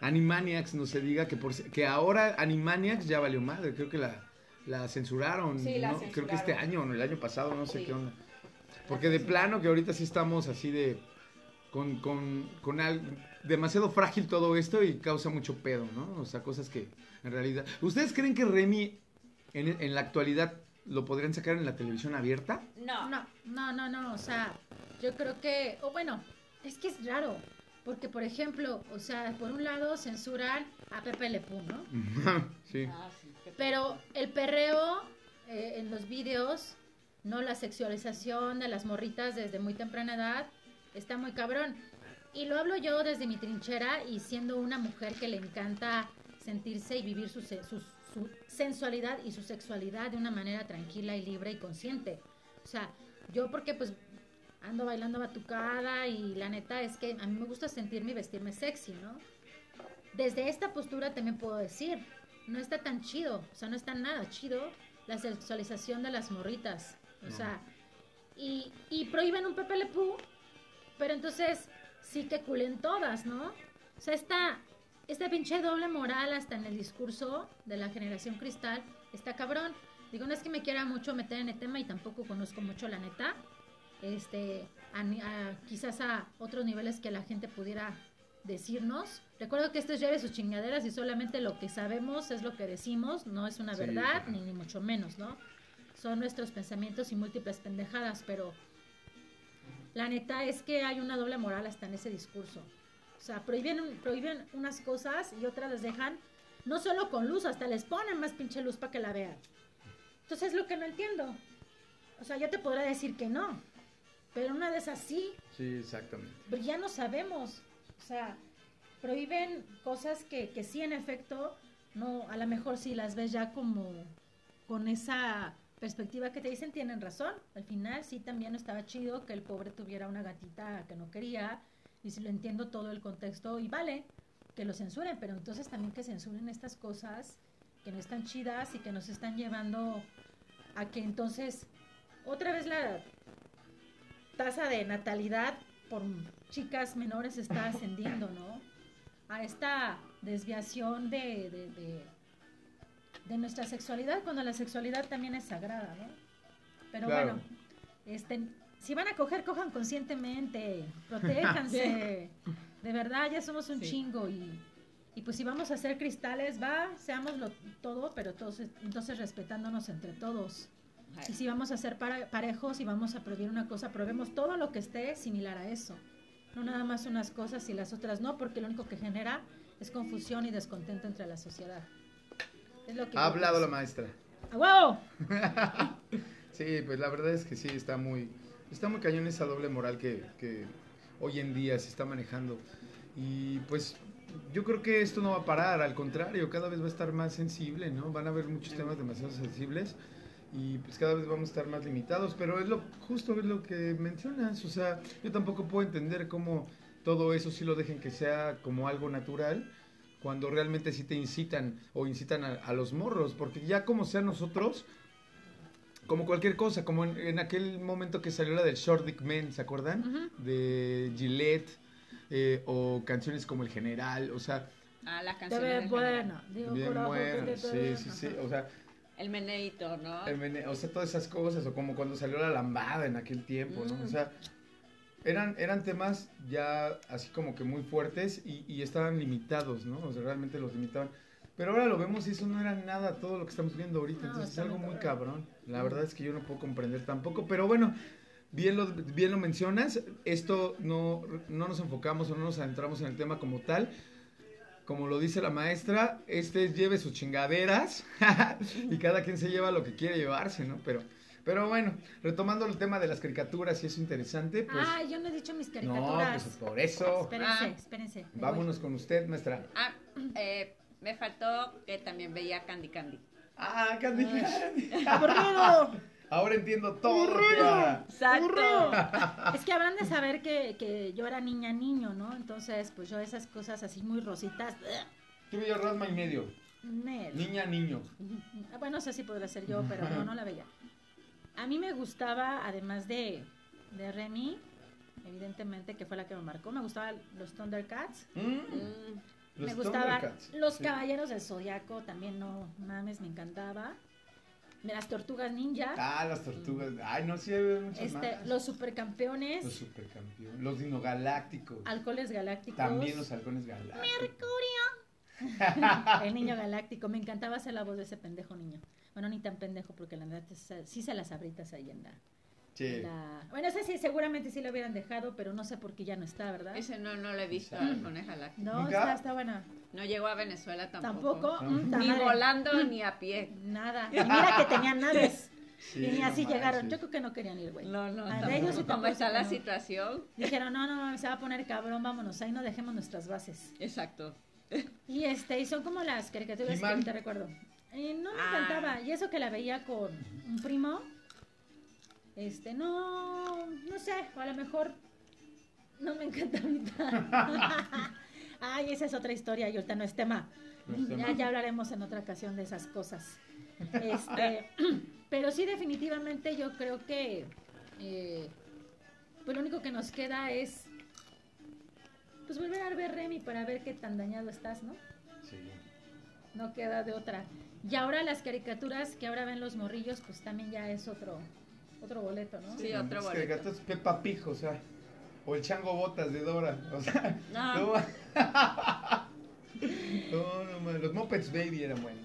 Animaniacs, no se diga que por que ahora Animaniacs ya valió madre. Creo que la, la censuraron. Sí, la ¿no? Creo que este año o el año pasado, no sé Sí. qué onda. Porque de plano que ahorita sí estamos así de. Con, con, con al- demasiado frágil todo esto y causa mucho pedo, ¿no? O sea, cosas que en realidad. ¿Ustedes creen que Remy en, en la actualidad lo podrían sacar en la televisión abierta? No, No, no, no, no, o sea, yo creo que, o bueno, es que es raro, porque por ejemplo, o sea, por un lado censuran a Pepe Le Pew, ¿no? sí. Ah, Pero el perreo eh, en los vídeos, no la sexualización de las morritas desde muy temprana edad, está muy cabrón. Y lo hablo yo desde mi trinchera y siendo una mujer que le encanta sentirse y vivir su, su, su sensualidad y su sexualidad de una manera tranquila y libre y consciente. O sea, yo porque pues ando bailando batucada y la neta es que a mí me gusta sentirme y vestirme sexy, ¿no? Desde esta postura también puedo decir, no está tan chido, o sea, no está nada chido la sexualización de las morritas, o No. sea, y, y prohíben un Pepe Le Pew, pero entonces sí que culen todas, ¿no? O sea, esta, este pinche doble moral hasta en el discurso de la generación cristal está cabrón. Digo, no es que me quiera mucho meter en el tema y tampoco conozco mucho la neta. Este, a a- quizás a otros niveles que la gente pudiera decirnos. Recuerdo que esto es lleve sus chingaderas y solamente lo que sabemos es lo que decimos, no es una Sí, verdad, ni, ni mucho menos, ¿no? Son nuestros pensamientos y múltiples pendejadas, pero la neta es que hay una doble moral hasta en ese discurso. O sea, prohíben, prohíben unas cosas y otras les dejan, no solo con luz, hasta les ponen más pinche luz para que la vean. Entonces es lo que no entiendo. O sea, yo te podré decir que no, pero una de esas sí, Sí, exactamente. pero ya no sabemos. O sea, prohíben cosas que, que sí, en efecto, no, a lo mejor si las ves ya como con esa perspectiva que te dicen, tienen razón. Al final sí también estaba chido que el pobre tuviera una gatita que no quería, y si lo entiendo todo el contexto, y vale que lo censuren, pero entonces también que censuren estas cosas que no están chidas y que nos están llevando a que entonces otra vez la tasa de natalidad por chicas menores está ascendiendo, ¿no? A esta desviación de, de, de- de nuestra sexualidad, cuando la sexualidad también es sagrada, ¿no? Pero Claro. bueno, este, si van a coger, cojan conscientemente, protéjanse. de verdad, ya somos un Sí. chingo y, y pues si vamos a hacer cristales, va, seámoslo todo, pero todos, entonces respetándonos entre todos. Y si vamos a ser para- parejos y vamos a prohibir una cosa, probemos todo lo que esté similar a eso. No nada más unas cosas y las otras no, porque lo único que genera es confusión y descontento entre la sociedad. Es lo que Ha hablado la maestra. ¡Ah, ¡Wow! Sí, pues la verdad es que sí, está muy, está muy cañón esa doble moral que, que hoy en día se está manejando. Y pues yo creo que esto no va a parar, al contrario, cada vez va a estar más sensible, ¿no? Van a haber muchos temas demasiado sensibles y pues cada vez vamos a estar más limitados, pero es lo justo es lo que mencionas, o sea, yo tampoco puedo entender cómo todo eso sí lo dejen que sea como algo natural cuando realmente sí te incitan o incitan a, a los morros, porque ya como sea nosotros, como cualquier cosa, como en, en aquel momento que salió la del Short Dick Men, ¿se acuerdan? Ujú. De Gillette, eh, o canciones como El General, o sea, Ah, las canciones. del bueno. Digo, bien bueno, sí, sí, sí, o sea. El meneito, ¿no? el mene- o sea, todas esas cosas, o como cuando salió la lambada en aquel tiempo, ¿no? Mm. O sea, eran, eran temas ya así como que muy fuertes y, y estaban limitados, ¿no? O sea, realmente los limitaban. Pero ahora lo vemos y eso no era nada todo lo que estamos viendo ahorita, No, entonces es algo muy cabrón. cabrón. La verdad es que yo no puedo comprender tampoco, pero bueno, bien lo, bien lo mencionas, esto no, no nos enfocamos o no nos adentramos en el tema como tal. Como lo dice la maestra, este es lleve sus chingaderas y cada quien se lleva lo que quiere llevarse, ¿no? Pero, pero bueno, retomando el tema de las caricaturas, y es interesante, pues... Ay, yo no he dicho mis no, caricaturas. pues por eso. Espérense, Ah. espérense. Vámonos con usted, maestra. Ah, eh, me faltó que también veía Candy Candy. Ah, Candy Candy. Ahora entiendo todo, Es que habrán de saber que, que yo era niña niño, ¿no? Entonces, pues yo esas cosas así muy rositas. Yo veía Rasma y medio. Nel. Niña, niño. Ah, Bueno, no sé si podría ser yo, pero no, no la veía. A mí me gustaba, además de, de Remy, evidentemente, que fue la que me marcó, me gustaban los Thundercats. Mm, Mm, los me gustaban los sí. Caballeros del Zodiaco, también no mames, me encantaba. Las Tortugas Ninja, Ah, las tortugas. Ay, no, sí, había muchas este, más. los Supercampeones, Los supercampeones. Los dinogalácticos. Alcoholes Galácticos. También los halcones galácticos. El niño galáctico, me encantaba hacer la voz de ese pendejo niño. Bueno, ni tan pendejo, porque la verdad es- sí se las abritas ahí en la, Sí. la- Bueno, ese sí, seguramente sí lo hubieran dejado, pero no sé por qué ya no está, ¿verdad? ese no, no lo he visto, al coneja láctea. No, está, está buena. No llegó a Venezuela tampoco. Tampoco. No. mm, Ni volando ni a pie. Nada. Y mira que tenían naves. Sí, y ni no así llegaron. Yo creo que no querían ir, güey. No, no, Ah, de tampoco. ellos sí Como tampoco, está la no. situación. Dijeron, no, no, mames, se va a poner cabrón, vámonos, ahí no dejemos nuestras bases. Exacto. Y este, y son como las caricaturas que te recuerdo. Y no me Ah. encantaba. Y eso que la veía con un primo. Este, no, no sé, o a lo mejor no me encanta ahorita. Ay, esa es otra historia y ahorita no es tema. No es tema. Ya, ya hablaremos en otra ocasión de esas cosas. Este, pero sí, definitivamente yo creo que eh, pues lo único que nos queda es pues volver a ver Remy para ver qué tan dañado estás, ¿no? Sí. No queda de otra. Y ahora las caricaturas que ahora ven los morrillos, pues también ya es otro otro boleto, ¿no? Sí, otro boleto. es Peppa Pig, o sea. O el chango botas de Dora. O sea. No. No, no, no, man, los Muppets Baby eran buenos.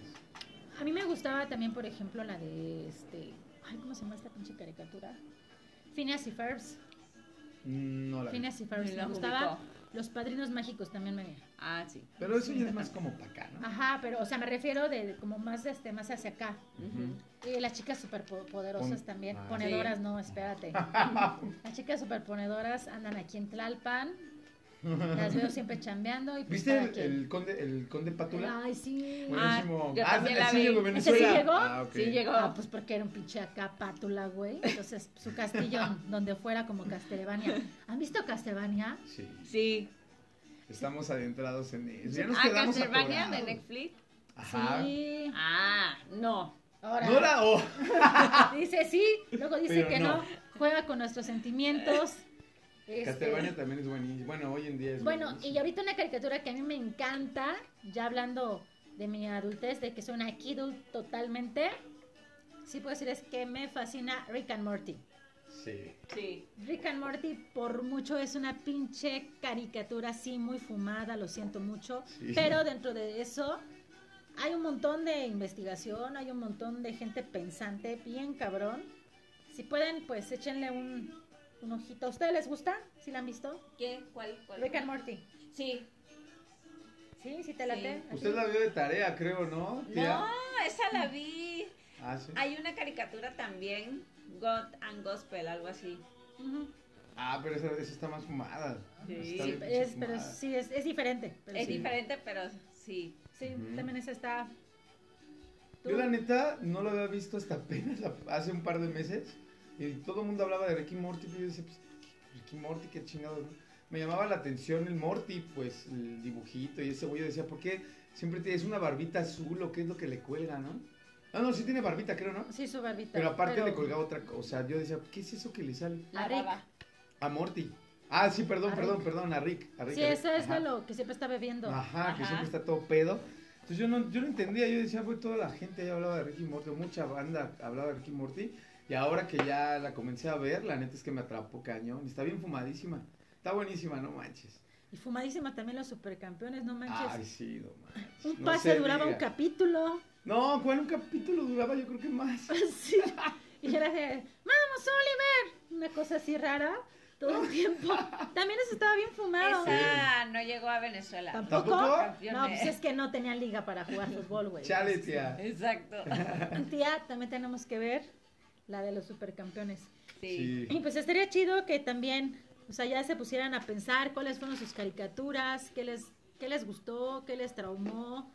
A mí me gustaba también, por ejemplo, la de este, ay, ¿cómo se llama esta pinche caricatura? Phineas y Ferbs. Mm, No la. Phineas y Ferbs me gustaba. Los Padrinos Mágicos también me Ah, sí. Pero eso ya es más como para acá, ¿no? Ajá, pero o sea, me refiero de como más este más hacia acá. Y las chicas superpoderosas Pon- también. Ah. Ponedoras, Sí. no, espérate. Las chicas superponedoras andan aquí en Tlalpan. Las veo siempre chambeando y pues ¿Viste el, conde, el conde Pátula? Ay, sí. Buenísimo. yo también la vi. llegó a ¿Ese sí llegó? Ah. Sí llegó. Ah, pues porque era un pinche acá pátula, güey. Entonces, su castillo, donde fuera como Castlevania. ¿Han visto Castlevania? Sí, Sí. estamos adentrados en eso. Ya nos Ah, quedamos Castlevania de. Netflix. Ajá. Sí. Ah, no. Ahora, No la oh. dice sí, luego dice Pero que no. no. Juega con nuestros sentimientos. Este, Castlevania también es buenísimo. Bueno, hoy en día es Bueno, buenísimo. y ahorita una caricatura que a mí me encanta, ya hablando de mi adultez, de que soy una kidult totalmente, sí puedo decir es que me fascina Rick and Morty. Sí. Sí. Rick and Morty por mucho es una pinche caricatura así muy fumada, lo siento mucho, Sí. pero dentro de eso hay un montón de investigación, hay un montón de gente pensante, bien cabrón. Si pueden, pues échenle un, un ojito. ¿A ustedes les gusta? ¿Sí la han visto? ¿Qué? ¿Cuál? cuál? Rick and Morty. Sí. ¿Sí? ¿Sí te late? Sí. Usted la vio de tarea, creo, ¿no? tía? No, esa la vi. Ah, sí. Hay una caricatura también, God and Gospel, algo así. Ujú. Ah, pero esa, esa está más fumada. Sí. Sí, es, pero sí, es, es diferente. pero Es sí. diferente, pero sí. Sí, también esa está... ¿Tú? Yo la neta no lo había visto hasta apenas hace un par de meses. Y todo el mundo hablaba de Ricky Morty. Y yo decía, pues, Ricky Morty, qué chingados. ¿no? Me llamaba la atención el Morty, pues, el dibujito. Y ese güey yo decía, ¿por qué siempre tienes una barbita azul o qué es lo que le cuelga, no? Ah, no, sí tiene barbita, creo, ¿no? Sí, su barbita. Pero aparte pero- le colgaba otra cosa. O sea, yo decía, ¿qué es eso que le sale? La A Morty. Ah, sí, perdón, A perdón, Rick. perdón, a Rick. A Rick Sí, a Rick. eso es Ajá. de lo que siempre está bebiendo. Ajá, que siempre está todo pedo. Entonces yo no, yo no entendía, yo decía, pues toda la gente ya hablaba de Ricky Morty, mucha banda hablaba de Ricky Morty. Y ahora que ya la comencé a ver, la neta es que me atrapó cañón. Está bien fumadísima. Está buenísima, no manches. Y fumadísima también los supercampeones, no manches. Ay, sí, no manches. un No pase se duraba un capítulo. No, ¿cuál un capítulo duraba? Yo creo que más. sí. Y era de, vamos, Oliver. Una cosa así rara todo el tiempo. También eso estaba bien fumado. Esa no llegó a Venezuela. ¿Tampoco? ¿Tampoco? No, pues es que no tenían liga para jugar fútbol, güey. Chale, tía. Exacto. Tía, también tenemos que ver la de los supercampeones. Sí. Y pues estaría chido que también, o sea, ya se pusieran a pensar cuáles fueron sus caricaturas, qué les, qué les gustó, qué les traumó,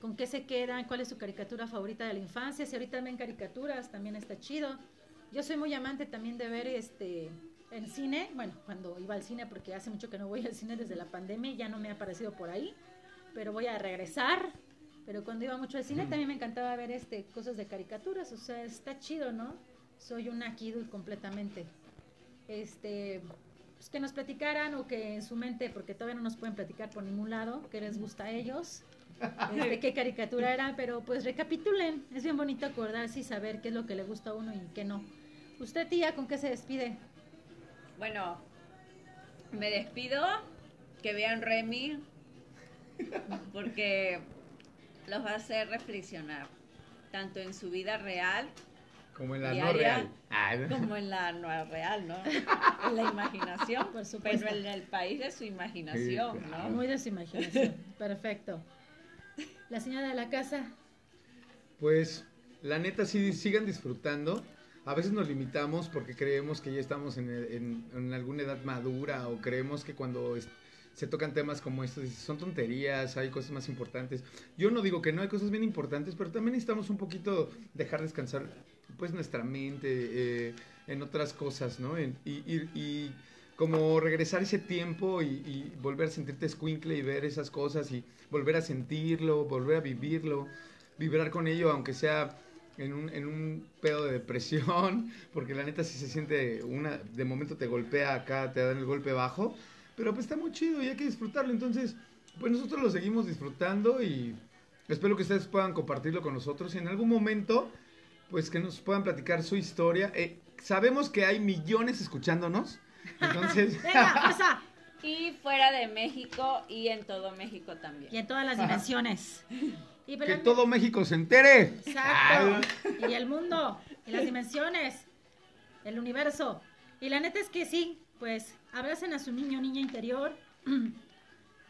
con qué se quedan, cuál es su caricatura favorita de la infancia. Si ahorita ven caricaturas, también está chido. Yo soy muy amante también de ver este en cine, bueno, cuando iba al cine, porque hace mucho que no voy al cine desde la pandemia, y ya no me ha aparecido por ahí, pero voy a regresar. Pero cuando iba mucho al cine también me encantaba ver este cosas de caricaturas, o sea, está chido, ¿no? Soy una kidul completamente. Este, pues que nos platicaran o que en su mente, porque todavía no nos pueden platicar por ningún lado, qué les gusta a ellos, este, qué caricatura era, pero pues recapitulen, es bien bonito acordarse y saber qué es lo que le gusta a uno y qué no. Usted, tía, ¿con qué se despide? Bueno, me despido. Que vean Remy. Porque los va a hacer reflexionar. Tanto en su vida real Como en la no real. Ah, ¿no? como en la no real, ¿no? En la imaginación, Por supuesto. pero en el país de su imaginación, Sí, claro. ¿no? Muy de su imaginación. Perfecto. La señora de la casa, Pues, la neta, sí, sigan disfrutando. A veces nos limitamos porque creemos que ya estamos en, en- en alguna edad madura o creemos que cuando se tocan temas como estos son tonterías, hay cosas más importantes. Yo no digo que no, hay cosas bien importantes, pero también necesitamos un poquito dejar descansar pues nuestra mente eh, en otras cosas, ¿no? Y, y- y como regresar ese tiempo y, y volver a sentirte escuincle y ver esas cosas y volver a sentirlo, volver a vivirlo, vibrar con ello, aunque sea en un, en un pedo de depresión, porque la neta si se siente una, de momento te golpea acá, te dan el golpe bajo, pero pues está muy chido y hay que disfrutarlo. Entonces, pues nosotros lo seguimos disfrutando y espero que ustedes puedan compartirlo con nosotros y en algún momento, pues que nos puedan platicar su historia. Eh, sabemos que hay millones escuchándonos, entonces... Venga, fuerza. Y fuera de México y en todo México también. Y en todas las dimensiones. Y que pero- todo México se entere. Exacto. Y el mundo, y las dimensiones, el universo. Y la neta es que sí, pues abracen a su niño niña interior.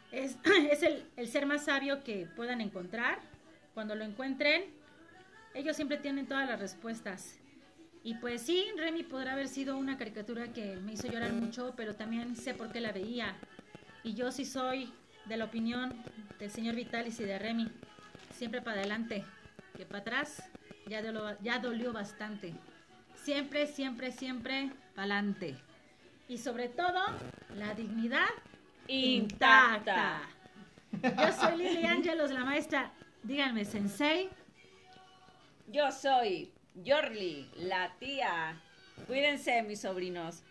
Es, es el, el ser más sabio que puedan encontrar. Cuando lo encuentren, ellos siempre tienen todas las respuestas. Y pues sí, Remy podrá haber sido una caricatura que me hizo llorar mucho, pero también sé por qué la veía. Y yo sí soy de la opinión del señor Vitalis y de Remy. Siempre para adelante, que para atrás ya dolió, ya dolió bastante. Siempre, siempre, siempre para adelante. Y sobre todo, la dignidad intacta. Yo soy Lili Ángelos, la maestra. Díganme, Sensei. Yo soy Yorli, la tía. Cuídense, mis sobrinos.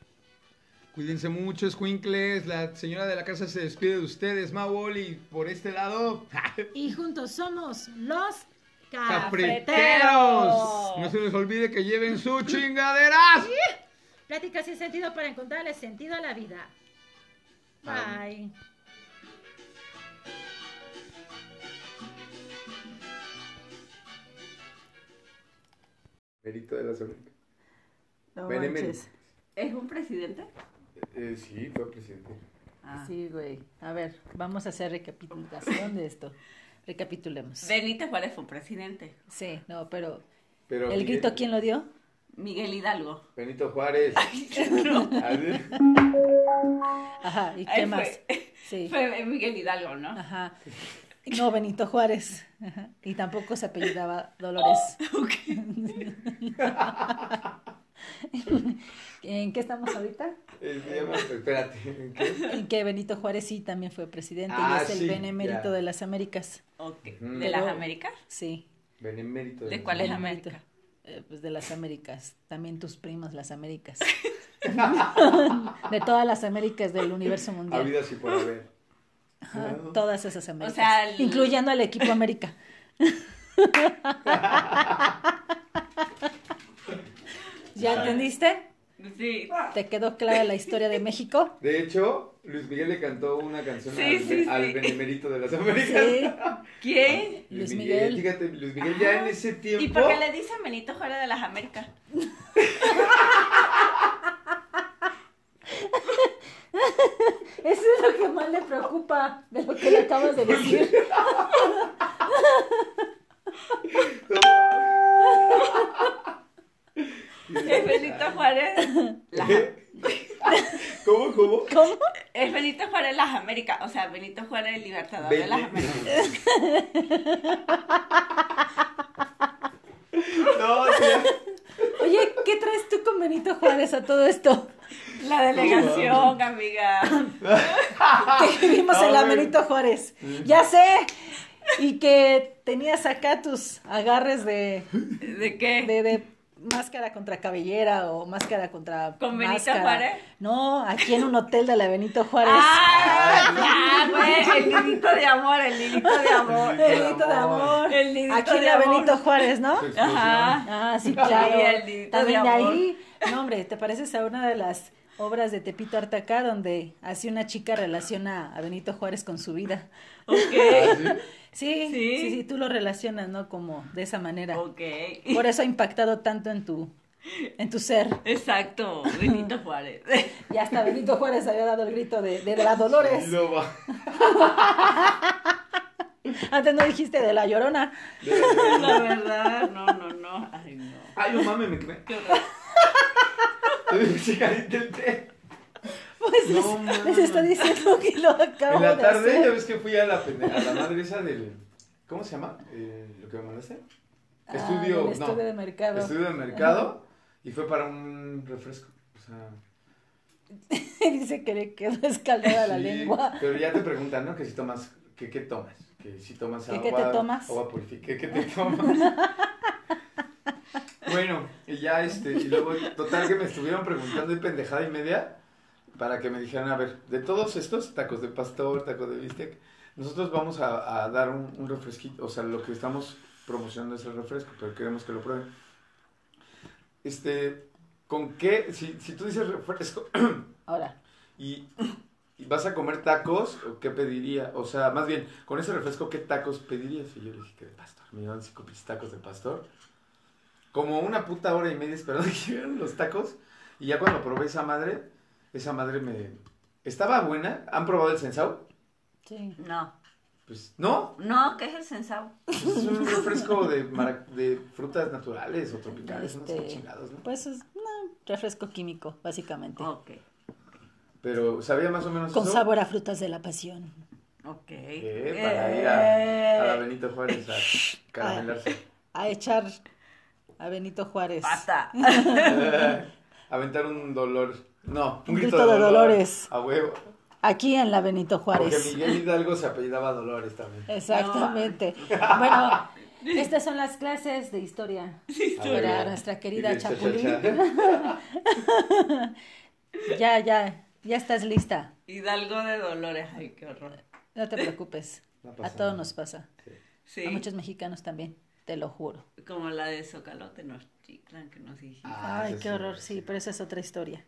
Cuídense mucho, escuincles. La señora de la casa se despide de ustedes, Maul, y por este lado... Y juntos somos los ¡Cafreteros! Cafreteros. No se les olvide que lleven su chingaderas. Pláticas sin sentido para encontrarle sentido a la vida. Bye. Merito de la semana. No manches. ¿Es un presidente? Eh, sí, fue presidente. Ah. Sí, güey. A ver, vamos a hacer recapitulación de esto. Recapitulemos. Benito Juárez fue un presidente. Sí, no, pero Pero ¿el Miguel- grito quién lo dio? Miguel Hidalgo. Benito Juárez. no. Ajá, ¿y qué Ahí más? fue. Sí. Fue Miguel Hidalgo, ¿no? Ajá. No, Benito Juárez. Ajá. Y tampoco se apellidaba Dolores. ¿En qué estamos ahorita? Espérate. ¿en qué? En que Benito Juárez sí también fue presidente Ah, y es el sí, benemérito ya. de las Américas. ¿De las Américas? Sí. Benemérito. ¿De la- cuál es Benemérito. América? Eh, pues de las Américas. También tus primas, las Américas. de todas las Américas del universo mundial. Habidas y por haber. Ajá, todas esas Américas. sea, el- Incluyendo al equipo América. ¿Ya entendiste? Sí. ¿Te quedó clara la historia de México? De hecho, Luis Miguel le cantó una canción Sí, al, sí, al sí. Benemérito de las Américas. Sí. ¿Quién? Luis Miguel. Fíjate, Luis Miguel ya en ese tiempo. ¿Y por qué le dicen Benito Juárez de las Américas? Eso es lo que más le preocupa de lo que le acabas de decir. Es Benito Juárez. las- ¿Cómo, cómo? ¿Cómo? Es Benito Juárez las Américas. O sea, Benito Juárez el libertador de las Américas. No, tía. Oye, ¿qué traes tú con Benito Juárez a todo esto? La delegación, amiga. Que vimos en la. Benito Juárez. Ya sé. Y que tenías acá tus agarres de, ¿De qué? de, de máscara contra cabellera o máscara contra ¿Con Benito máscara. Juárez? No, aquí en un hotel de la Benito Juárez. ¡Ah! ya, güey. El nidito de amor, el nidito de amor. El nidito de amor. El nidito Aquí en de la amor. Benito Juárez, ¿no? Ajá. Ah, sí, claro. El nidito También de amor. ahí. No, hombre, ¿te pareces a una de las obras de Tepito Artacá donde así una chica relaciona a Benito Juárez con su vida? Ok. ¿sí? Sí, sí, Sí. tú lo relacionas, ¿no? Como de esa manera. Ok. Por eso ha impactado tanto en tu, en tu ser. Exacto. Benito Juárez. Y hasta Benito Juárez había dado el grito de, de, de la Dolores. No va. Antes no dijiste de la Llorona. La verdad, no, no, no. Ay, no. Ay, no mames, me quemé. Qué horror. Se calienta el té. Pues No, les, está diciendo que lo acabo En la de tarde, ya ves que fui a la, a la madre esa del. ¿Cómo se llama? Eh, ¿Lo que me mandaste? Ah, Estudio. del no. estudio de mercado. Estudio de mercado. Y fue para un refresco. O sea. Dice que le quedó escaldada la lengua. Pero ya te preguntan, ¿no? Que si tomas. Que, ¿Qué tomas? Que si tomas ¿Que agua. qué te tomas? Agua purificada. ¿Qué te tomas? Bueno, y ya este. Y luego, total que me estuvieron preguntando y pendejada y media. para que me dijeran, a ver, de todos estos, tacos de pastor, tacos de bistec, nosotros vamos a, a dar un, un refresquito, o sea, lo que estamos promocionando es el refresco, pero queremos que lo prueben. Este, ¿con qué? Si, si tú dices refresco Ahora, y, y vas a comer tacos, ¿o ¿qué pediría? O sea, más bien, con ese refresco, ¿qué tacos pedirías? Y yo le dije que de pastor. Me llevan cinco tacos de pastor. Como una puta hora y media esperando que llegaran los tacos. Y ya cuando probé esa madre, esa madre me... ¿Estaba buena? ¿Han probado el sensao? sí. No. Pues, ¿no? No, ¿qué es el sensao? Pues es un refresco de, frutas naturales o tropicales, no sé Este, chingados, ¿no? Pues es un refresco químico, básicamente. Ok. Pero, ¿sabía más o menos Con eso? sabor a frutas de la pasión. Ok. Eh, para ir a, a la Eh, Benito Juárez a caramelarse. A echar a Benito Juárez. Pata. Aventar un dolor. No, un, Un grito, grito de, de dolor. dolores. A huevo. Aquí en la Benito Porque Juárez. Miguel Hidalgo se apellidaba Dolores también. Exactamente. Bueno, estas son las clases de historia A para nuestra querida Chapulín. Ya, ya, ya estás lista. Hidalgo de Dolores. Ay, qué horror. No te preocupes. No A todos nada. nos pasa. Sí. A muchos mexicanos también, te lo juro. Como la de Zocalote, nos chiclan, que nos dijiste. Ah, Ay, qué horror, sí. sí, pero esa es otra historia.